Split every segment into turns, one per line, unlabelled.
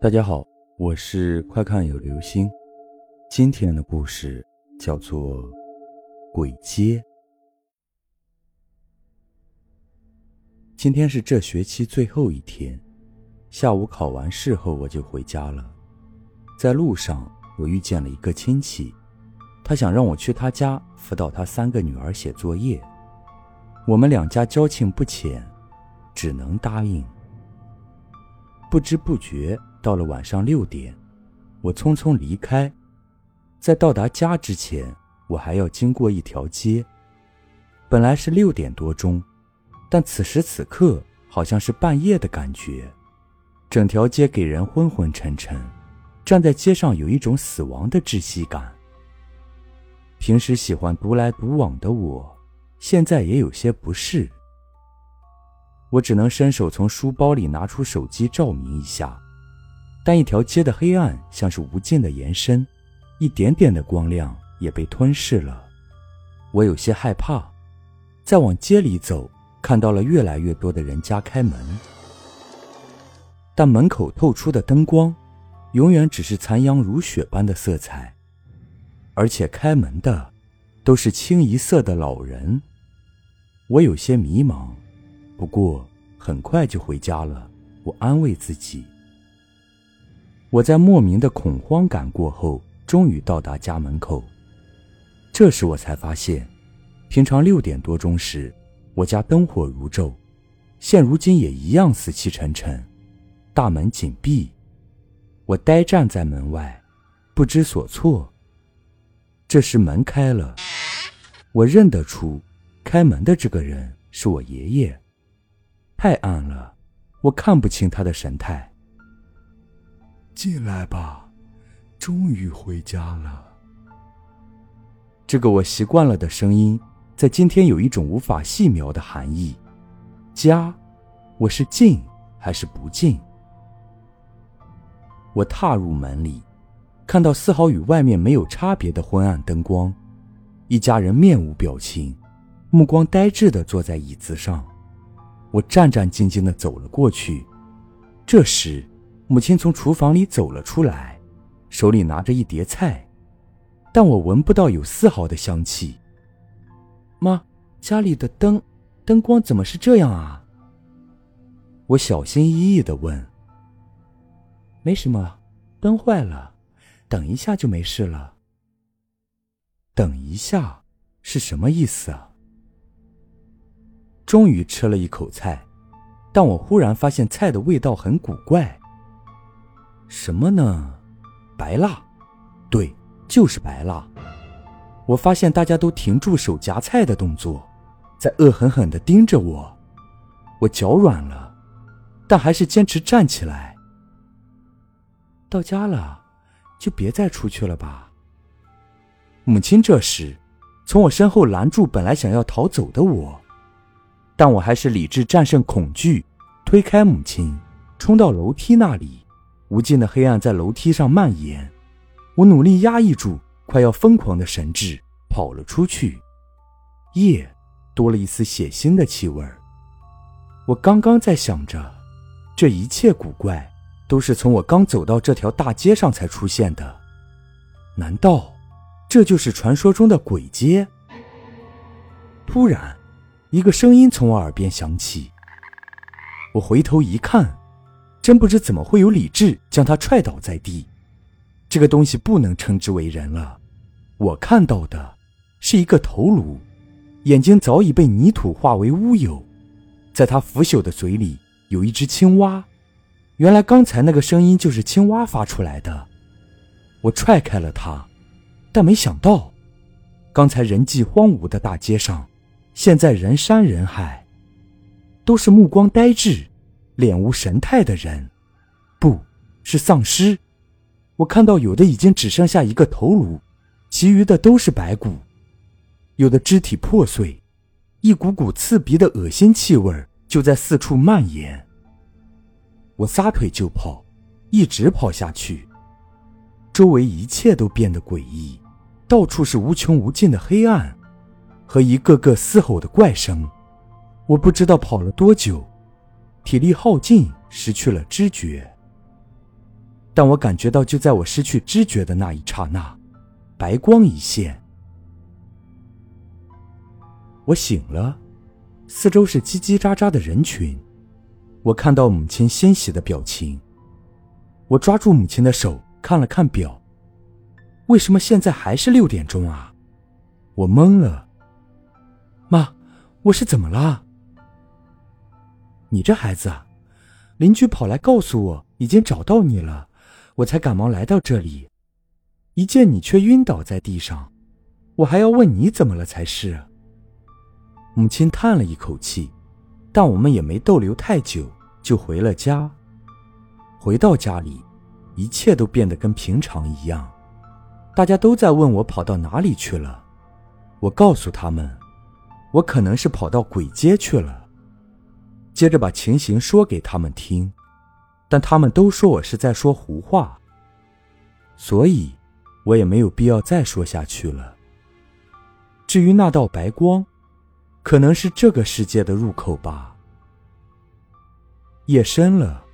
大家好，我是快看有流星。今天的故事叫做《鬼街》。今天是这学期最后一天，下午考完试后我就回家了。在路上，我遇见了一个亲戚，他想让我去他家辅导他三个女儿写作业。我们两家交情不浅，只能答应。不知不觉。到了晚上六点，我匆匆离开。在到达家之前，我还要经过一条街。本来是六点多钟，但此时此刻好像是半夜的感觉。整条街给人昏昏沉沉，站在街上有一种死亡的窒息感。平时喜欢独来独往的我，现在也有些不适。我只能伸手从书包里拿出手机照明一下。但一条街的黑暗像是无尽的延伸，一点点的光亮也被吞噬了。我有些害怕，再往街里走，看到了越来越多的人家开门，但门口透出的灯光，永远只是残阳如血般的色彩，而且开门的，都是清一色的老人。我有些迷茫，不过很快就回家了。我安慰自己。我在莫名的恐慌感过后，终于到达家门口。这时我才发现，平常六点多钟时，我家灯火如昼，现如今也一样死气沉沉，大门紧闭。我呆站在门外，不知所措。这时门开了，我认得出，开门的这个人是我爷爷。太暗了，我看不清他的神态。
进来吧，终于回家了。
这个我习惯了的声音，在今天有一种无法细描的含义。家，我是进还是不进？我踏入门里，看到丝毫与外面没有差别的昏暗灯光，一家人面无表情，目光呆滞的坐在椅子上。我战战兢兢的走了过去，这时。母亲从厨房里走了出来，手里拿着一碟菜，但我闻不到有丝毫的香气。妈，家里的灯，灯光怎么是这样啊？我小心翼翼的问。没什么，灯坏了，等一下就没事了。等一下是什么意思啊？终于吃了一口菜，但我忽然发现菜的味道很古怪。什么呢？白蜡，对，就是白蜡。我发现大家都停住手夹菜的动作，在恶狠狠地盯着我。我脚软了，但还是坚持站起来。到家了，就别再出去了吧。母亲这时从我身后拦住本来想要逃走的我，但我还是理智战胜恐惧，推开母亲，冲到楼梯那里。无尽的黑暗在楼梯上蔓延，我努力压抑住快要疯狂的神智，跑了出去。夜多了一丝血腥的气味我刚刚在想着，这一切古怪都是从我刚走到这条大街上才出现的。难道这就是传说中的鬼街？突然，一个声音从我耳边响起。我回头一看。真不知怎么会有理智将他踹倒在地，这个东西不能称之为人了。我看到的是一个头颅，眼睛早已被泥土化为乌有，在他腐朽的嘴里有一只青蛙。原来刚才那个声音就是青蛙发出来的。我踹开了他，但没想到，刚才人迹荒芜的大街上，现在人山人海，都是目光呆滞。脸无神态的人，不是丧尸。我看到有的已经只剩下一个头颅，其余的都是白骨，有的肢体破碎，一股股刺鼻的恶心气味就在四处蔓延。我撒腿就跑，一直跑下去，周围一切都变得诡异，到处是无穷无尽的黑暗和一个个嘶吼的怪声。我不知道跑了多久。体力耗尽，失去了知觉。但我感觉到，就在我失去知觉的那一刹那，白光一现，我醒了，四周是叽叽喳喳的人群，我看到母亲欣喜的表情。我抓住母亲的手，看了看表，为什么现在还是六点钟啊？我懵了。妈，我是怎么了？你这孩子，邻居跑来告诉我已经找到你了，我才赶忙来到这里，一见你却晕倒在地上，我还要问你怎么了才是。母亲叹了一口气，但我们也没逗留太久，就回了家。回到家里，一切都变得跟平常一样，大家都在问我跑到哪里去了。我告诉他们，我可能是跑到鬼街去了。接着把情形说给他们听，但他们都说我是在说胡话，所以，我也没有必要再说下去了。至于那道白光，可能是这个世界的入口吧。夜深了，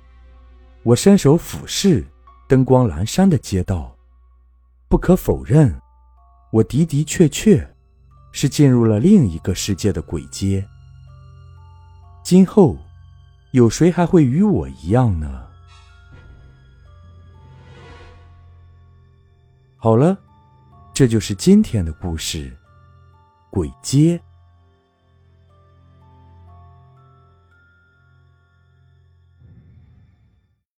我伸手俯视灯光阑珊的街道，不可否认，我的的确确是进入了另一个世界的鬼街。今后，有谁还会与我一样呢？好了，这就是今天的故事，《鬼街》。